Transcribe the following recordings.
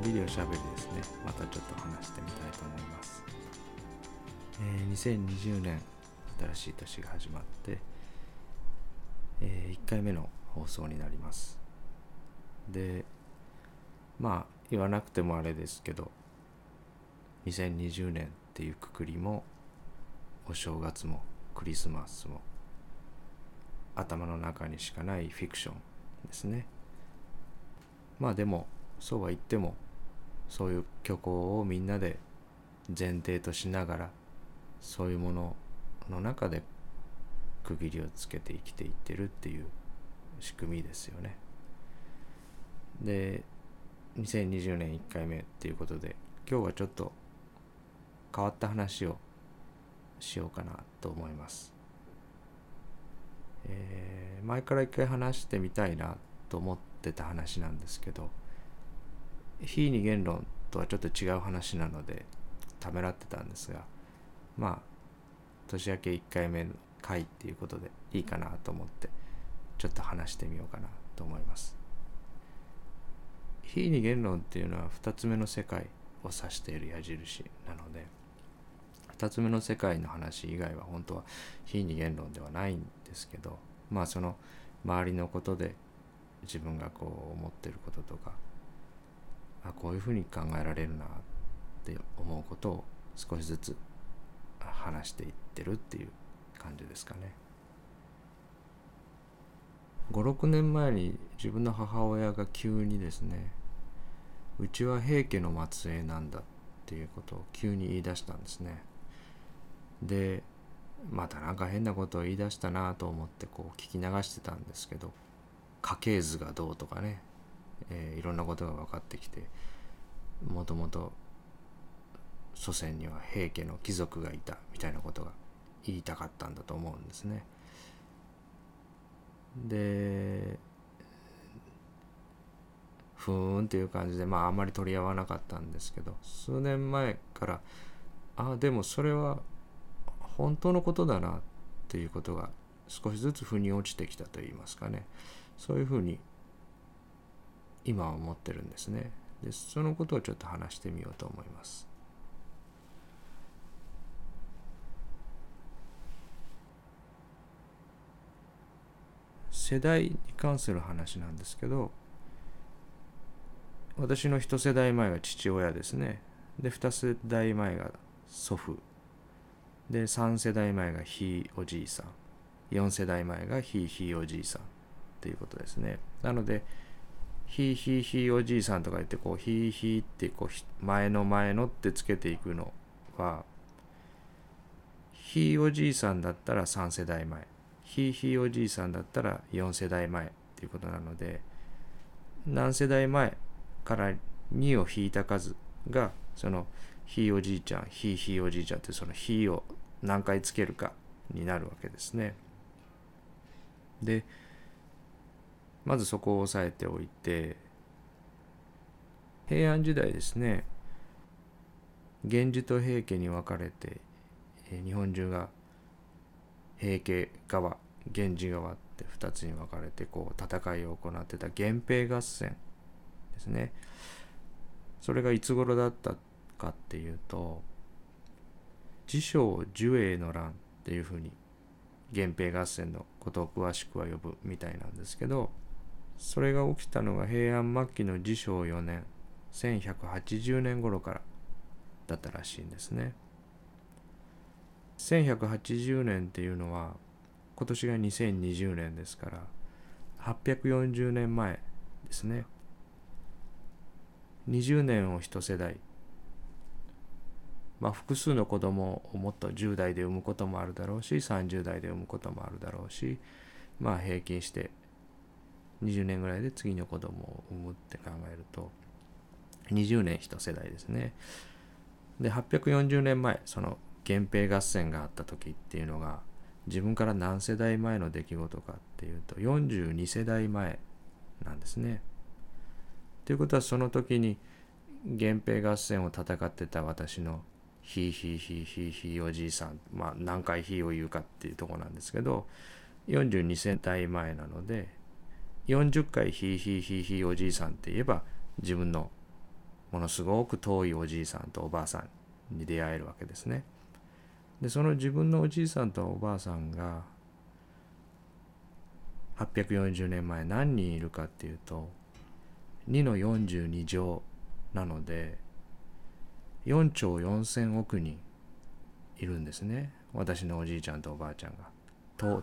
んびりおしゃべりですね。またちょっと話してみたいと思います、えー、2020年新しい年が始まって、えー、1回目の放送になります。でまあ言わなくてもあれですけど2020年っていうくくりもお正月もクリスマスも頭の中にしかないフィクションですね。まあでもそうは言ってもそういう虚構をみんなで前提としながらそういうものの中で区切りをつけて生きていってるっていう仕組みですよね。で2020年1回目っていうことで今日はちょっと変わった話をしようかなと思います。えー、前から一回話してみたいなと思ってた話なんですけど非二元論とはちょっと違う話なのでためらってたんですがまあ年明け1回目の回っていうことでいいかなと思ってちょっと話してみようかなと思います。非二元論っていうのは2つ目の世界を指している矢印なので2つ目の世界の話以外は本当は非二元論ではないんですけどまあその周りのことで自分がこう思ってることとかあこういうふうに考えられるなって思うことを少しずつ話していってるっていう感じですかね。56年前に自分の母親が急にですねうちは平家の末裔なんだっていうことを急に言い出したんですね。でまたなんか変なことを言い出したなと思ってこう聞き流してたんですけど家系図がどうとかね、えー、いろんなことが分かってきてもともと祖先には平家の貴族がいたみたいなことが言いたかったんだと思うんですね。でふーんっていう感じでまああんまり取り合わなかったんですけど数年前からああでもそれは本当のことだなっていうことが少しずつ腑に落ちてきたといいますかねそういうふうに今は思ってるんですね。でそのことをちょっと話してみようと思います。世代に関する話なんですけど私の一世代前が父親ですね。で二世代前が祖父。で3世代前がひいおじいさん。4世代前がひいひいおじいさんっていうことですね。なのでひいひいひいおじいさんとか言ってこうひいひいってこう前の前のってつけていくのはひいおじいさんだったら3世代前ひいひいおじいさんだったら4世代前っていうことなので何世代前から2を引いた数がそのひいおじいちゃんひいひいおじいちゃんってそのひいを何回つけるかになるわけですね。でまずそこを押さえておいて平安時代ですね源氏と平家に分かれて日本中が平家側源氏側って2つに分かれてこう戦いを行ってた源平合戦ですね。それがいつ頃だったかっていうと自称寿永の乱っていうふうに源平合戦のことを詳しくは呼ぶみたいなんですけどそれが起きたのが平安末期の治承4年1180年頃からだったらしいんですね。1180年っていうのは今年が2020年ですから840年前ですね。20年を一世代まあ、複数の子供をもっと10代で産むこともあるだろうし30代で産むこともあるだろうしまあ平均して20年ぐらいで次の子供を産むって考えると20年一世代ですね。で840年前その源平合戦があった時っていうのが自分から何世代前の出来事かっていうと42世代前なんですね。ということはその時に源平合戦を戦ってた私のひいひいひいひいひいおじいさんまあ何回ひいを言うかっていうとこなんですけど42世代前なので40回ひいひいひいひいおじいさんって言えば自分のものすごく遠いおじいさんとおばあさんに出会えるわけですね。でその自分のおじいさんとおばあさんが840年前何人いるかっていうと2の42乗なので4兆4,000億人いるんですね。私のおじいちゃんとおばあちゃんが。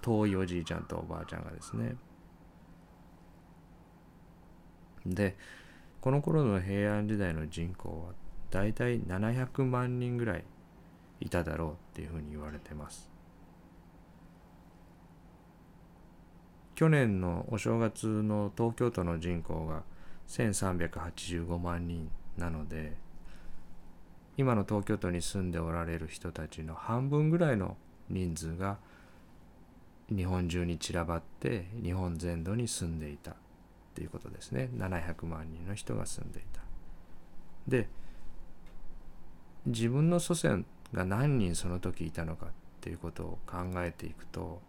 遠いおじいちゃんとおばあちゃんがですね。でこの頃の平安時代の人口はだいたい700万人ぐらいいただろうっていうふうに言われてます。去年のお正月の東京都の人口が1385万人なので今の東京都に住んでおられる人たちの半分ぐらいの人数が日本中に散らばって日本全土に住んでいた。っていうことですね700万人の人が住んでいたで自分の祖先が何人その時いたのかっていうことを考えていくと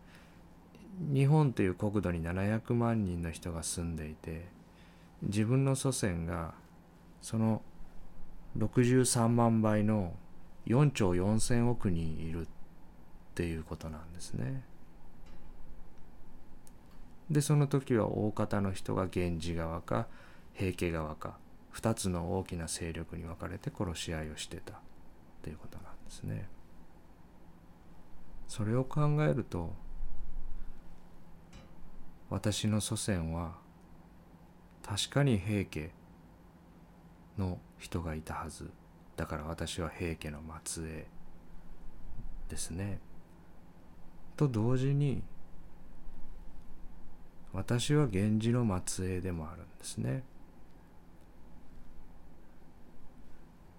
日本という国土に700万人の人が住んでいて自分の祖先がその63万倍の4兆4,000億人いるっていうことなんですね。でその時は大方の人が源氏側か平家側か2つの大きな勢力に分かれて殺し合いをしてたっていうことなんですね。それを考えると私の祖先は確かに平家の人がいたはずだから私は平家の末裔ですね。と同時に私は源氏の末裔でもあるんですね。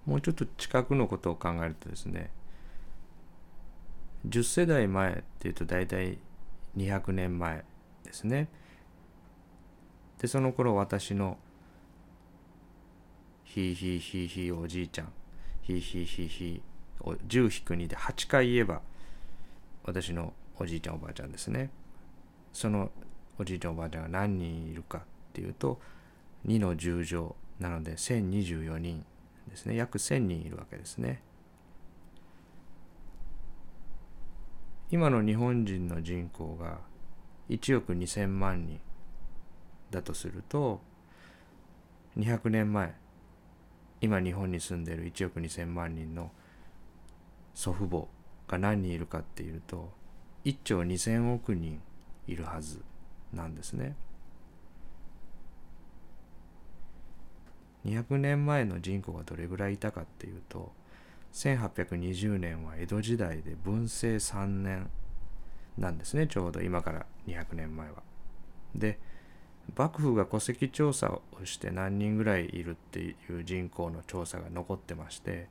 もうちょっと近くのことを考えるとですね10世代前っていうと大体200年前ですね。でその頃私のひいひいひいひいおじいちゃんひいひいひいひい10引く2で8回言えば私のおじいちゃんおばあちゃんですねそのおじいちゃんおばあちゃんが何人いるかっていうと2の10乗なので1024人ですね。約1000人いるわけですね。今の日本人の人口が1億2000万人だとすると200年前今日本に住んでいる1億2000万人の祖父母が何人いるかっていうと1兆2000億人いるはず。なんですね。200年前の人口がどれぐらいいたかっていうと1820年は江戸時代で文政3年なんですねちょうど今から200年前は。で幕府が戸籍調査をして何人ぐらいいるっていう人口の調査が残ってまして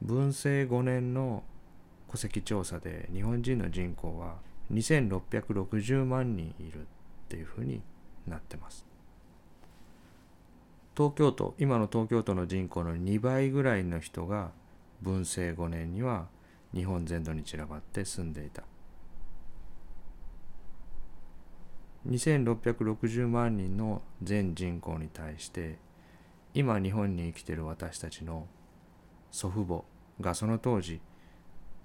文政5年の戸籍調査で日本人の人口は2660万人いるっていうふうになってます。東京都今の東京都の人口の2倍ぐらいの人が文政5年には日本全土に散らばって住んでいた2660万人の全人口に対して今日本に生きてる私たちの祖父母がその当時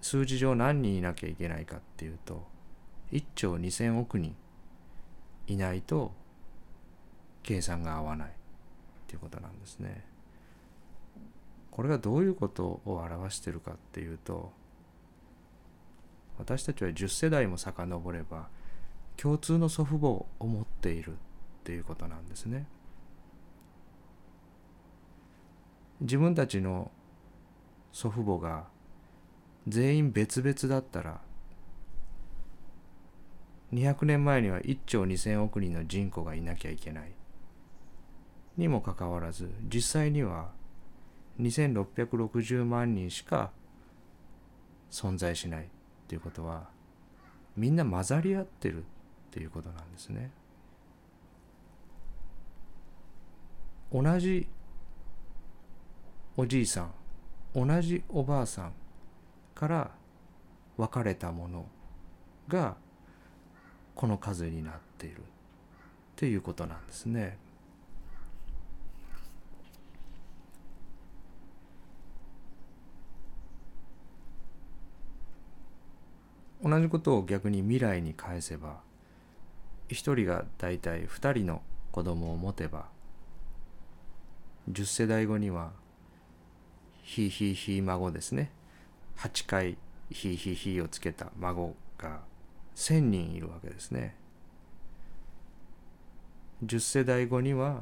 数字上何人いなきゃいけないかっていうと1兆2,000億人いないと計算が合わないっていうことなんですね。これがどういうことを表しているかっていうと私たちは10世代も遡れば共通の祖父母を持っているっていうことなんですね。自分たちの祖父母が全員別々だったら200年前には1兆2,000億人の人口がいなきゃいけないにもかかわらず実際には2660万人しか存在しないっていうことはみんな混ざり合ってるっていうことなんですね。同じおじいさん同じおばあさんから分かれたものがこの数になっているっていうことなんですね。同じことを逆に未来に返せば一人がだいたい二人の子供を持てば十世代後にはひいひいひい孫ですね八回ひいひいひいをつけた孫が1,000人いるわけですね。10世代後には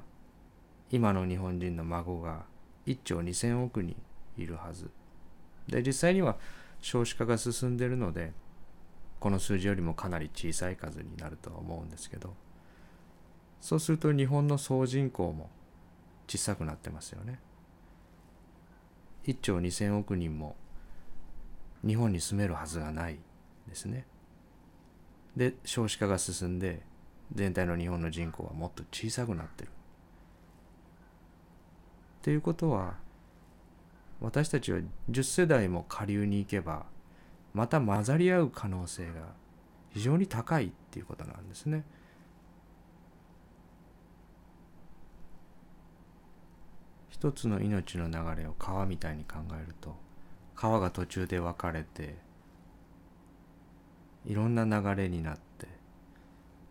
今の日本人の孫が1兆2,000億人いるはず。で実際には少子化が進んでいるのでこの数字よりもかなり小さい数になるとは思うんですけどそうすると日本の総人口も小さくなってますよね。1兆2,000億人も日本に住めるはずがないですね。で少子化が進んで全体の日本の人口はもっと小さくなってる。っていうことは私たちは10世代も下流に行けばまた混ざり合う可能性が非常に高いっていうことなんですね。一つの命の流れを川みたいに考えると川が途中で分かれていろんな流れになって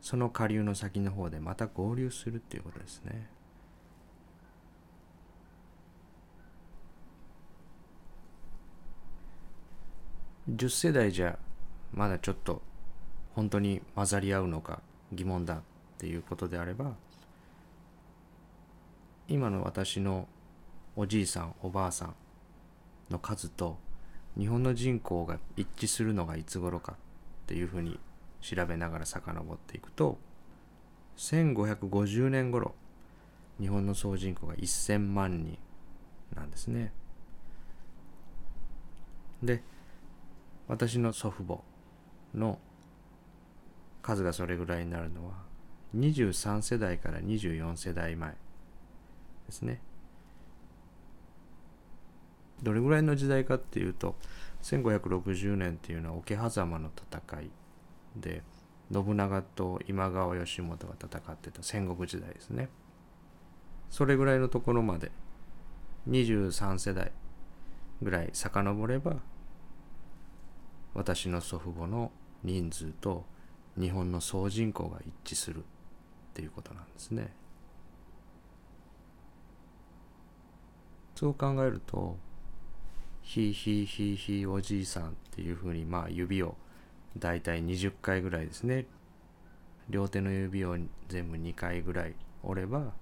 その下流の先の方でまた合流するっていうことですね。10世代じゃまだちょっと本当に混ざり合うのか疑問だっていうことであれば今の私のおじいさんおばあさんの数と日本の人口が一致するのがいつ頃かっていうふうに調べながら遡っていくと1550年頃日本の総人口が1000万人なんですね。で私の祖父母の数がそれぐらいになるのは23世代から24世代前ですね。どれぐらいの時代かっていうと1560年っていうのは桶狭間の戦いで信長と今川義元が戦ってた戦国時代ですね。それぐらいのところまで23世代ぐらい遡れば私の祖父母の人数と日本の総人口が一致するっていうことなんですね。そう考えるとひいひいひいひいおじいさんっていうふうにまあ指をだいたい20回ぐらいですね両手の指を全部2回ぐらい折れば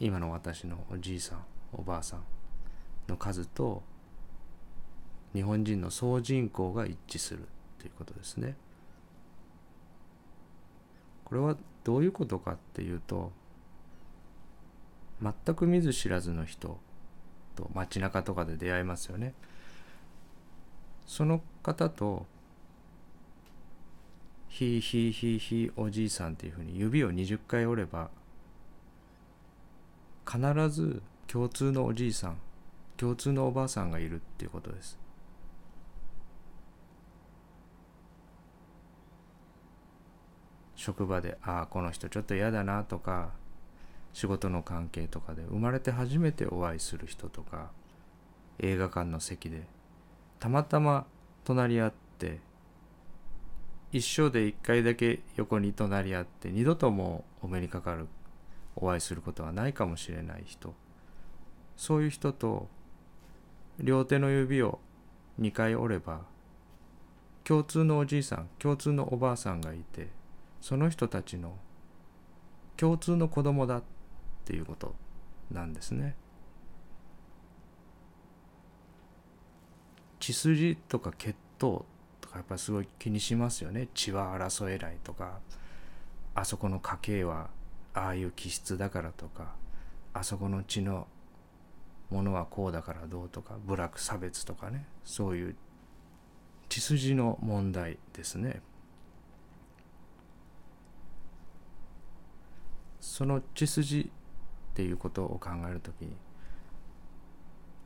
今の私のおじいさんおばあさんの数と日本人の総人口が一致するということですね。これはどういうことかっていうと全く見ず知らずの人と街中とかで出会いますよね。その方と「ひいひいひいひいおじいさん」っていうふうに指を20回折れば必ず共通のおじいさん共通のおばあさんがいるっていうことです。職場で「ああこの人ちょっと嫌だな」とか仕事の関係とかで生まれて初めてお会いする人とか映画館の席でたまたま隣り合って一生で一回だけ横に隣り合って二度ともお目にかかるお会いすることはないかもしれない人。そういう人と両手の指を2回折れば共通のおじいさん共通のおばあさんがいてその人たちの共通の子供だってていうことなんですね。血筋とか血統とかやっぱすごい気にしますよね血は争えないとかあそこの家系はああいう気質だからとかあそこの血のものはこうだからどうとか部落差別とかねそういう血筋の問題ですね。その血筋っていうことを考える時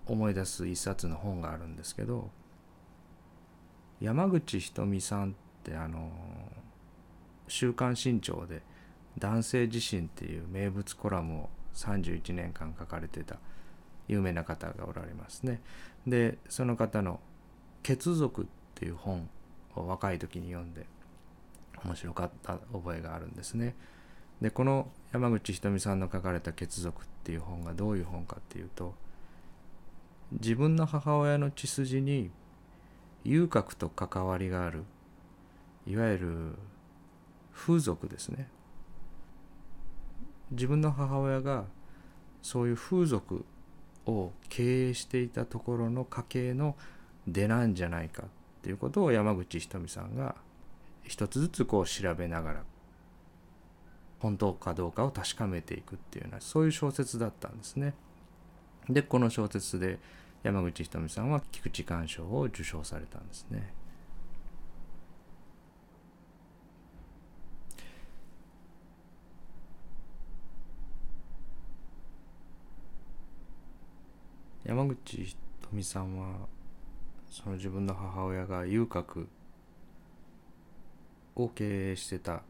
思い出す一冊の本があるんですけど山口ひとみさんってあの「週刊新潮」で「男性自身」っていう名物コラムを31年間書かれてた有名な方がおられますね。でその方の「血族」っていう本を若い時に読んで面白かった覚えがあるんですね。でこの山口ひとみさんの書かれた「血族」っていう本がどういう本かっていうと自分の母親の血筋に遊郭と関わりがあるいわゆる風俗ですね。自分の母親がそういう風俗を経営していたところの家系の出なんじゃないかっていうことを山口ひとみさんが一つずつこう調べながら本当かどうかを確かめていくっていうようなそういう小説だったんですね。でこの小説で山口ひとみさんは菊池寛賞を受賞されたんですね。山口ひとみさんはその自分の母親が遊郭を経営してた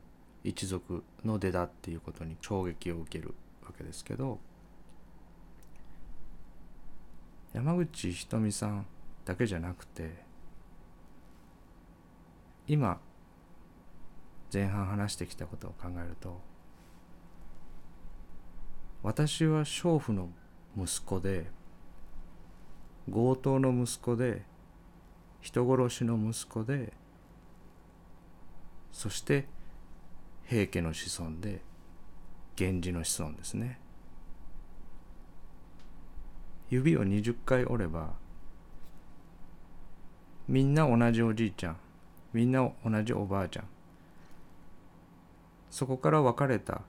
一族の出だっていうことに衝撃を受けるわけですけど山口ひとみさんだけじゃなくて今前半話してきたことを考えると私は娼婦の息子で強盗の息子で人殺しの息子でそして平家の子孫で源氏の子孫ですね指を20回折ればみんな同じおじいちゃんみんな同じおばあちゃんそこから分かれた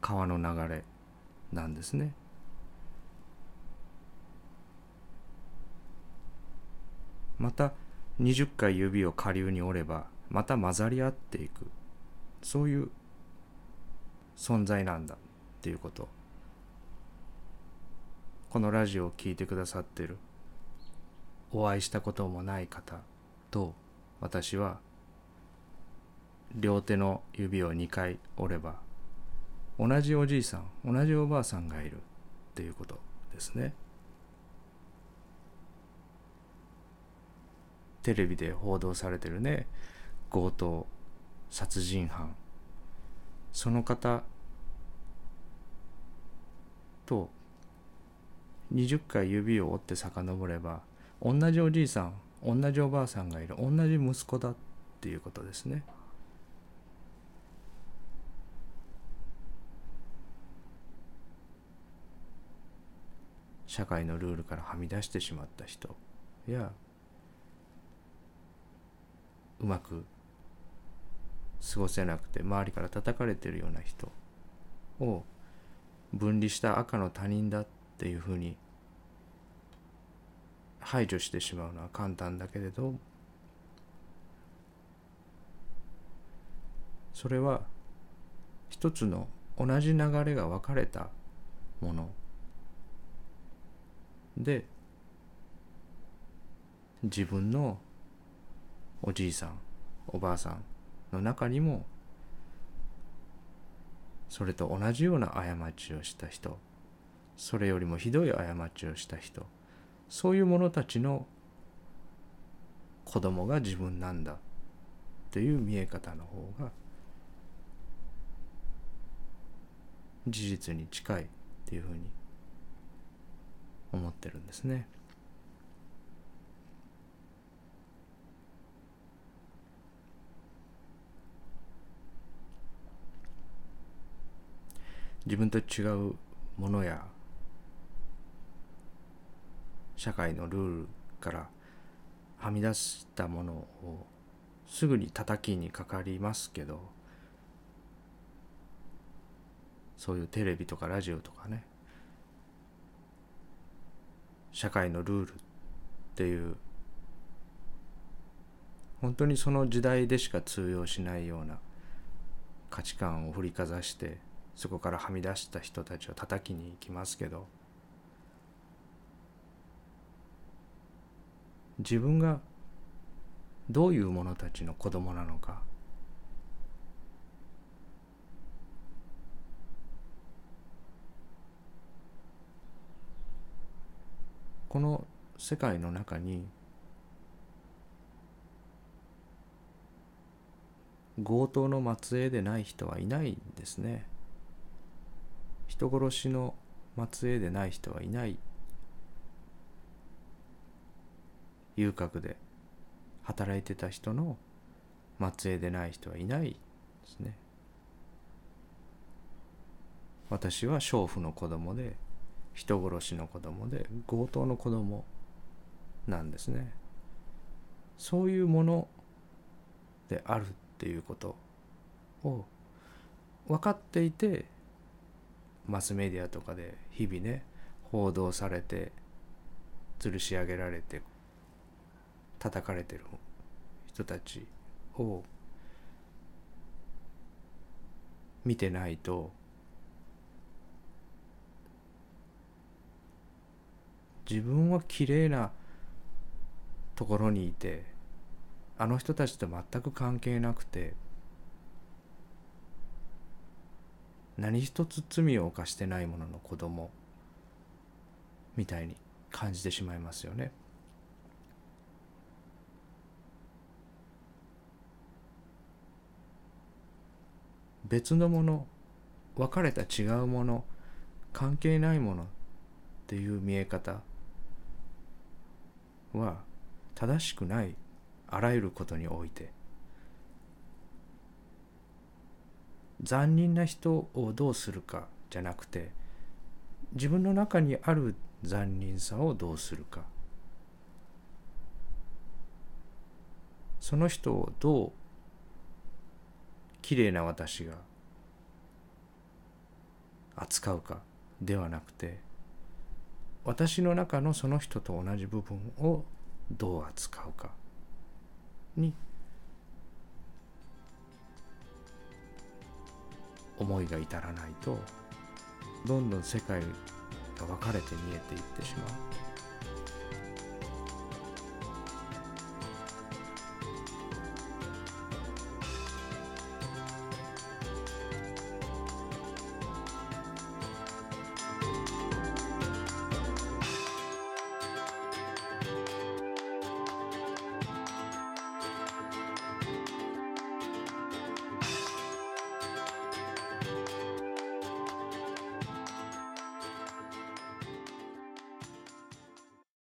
川の流れなんですね。また20回指を下流に折ればまた混ざり合っていく。そういう存在なんだっていうこと。このラジオを聴いてくださってる。お会いしたこともない方と私は両手の指を2回折れば同じおじいさん同じおばあさんがいるっていうことですね。テレビで報道されてるね。強盗殺人犯その方と20回指を折って遡れば同じおじいさん同じおばあさんがいる同じ息子だっていうことですね。社会のルールからはみ出してしまった人やうまく過ごせなくて周りから叩かれてるような人を分離した赤の他人だっていうふうに排除してしまうのは簡単だけれどそれは一つの同じ流れが分かれたもので自分のおじいさんおばあさんの中にもそれと同じような過ちをした人それよりもひどい過ちをした人そういう者たちの子供が自分なんだっていう見え方の方が事実に近いっていうふうに思ってるんですね。自分と違うものや社会のルールからはみ出したものをすぐに叩きにかかりますけどそういうテレビとかラジオとかね社会のルールっていう本当にその時代でしか通用しないような価値観を振りかざしてそこからはみ出した人たちを叩きに行きますけど自分がどういう者たちの子供なのかこの世界の中に強盗の末裔でない人はいないんですね。人殺しの末裔でない人はいない遊郭で働いてた人の末裔でない人はいないですね。私は娼婦の子供で人殺しの子供で強盗の子供なんですね。そういうものであるっていうことを分かっていてマスメディアとかで日々ね報道されて吊るし上げられて叩かれてる人たちを見てないと自分は綺麗なところにいてあの人たちと全く関係なくて何一つ罪を犯してないものの子供みたいに感じてしまいますよね。別のもの別れた違うもの関係ないものっていう見え方は正しくないあらゆることにおいて残忍な人をどうするかじゃなくて自分の中にある残忍さをどうするか。その人をどうきれいな私が扱うかではなくて私の中のその人と同じ部分をどう扱うかに思いが至らないとどんどん世界が分かれて見えていってしまう。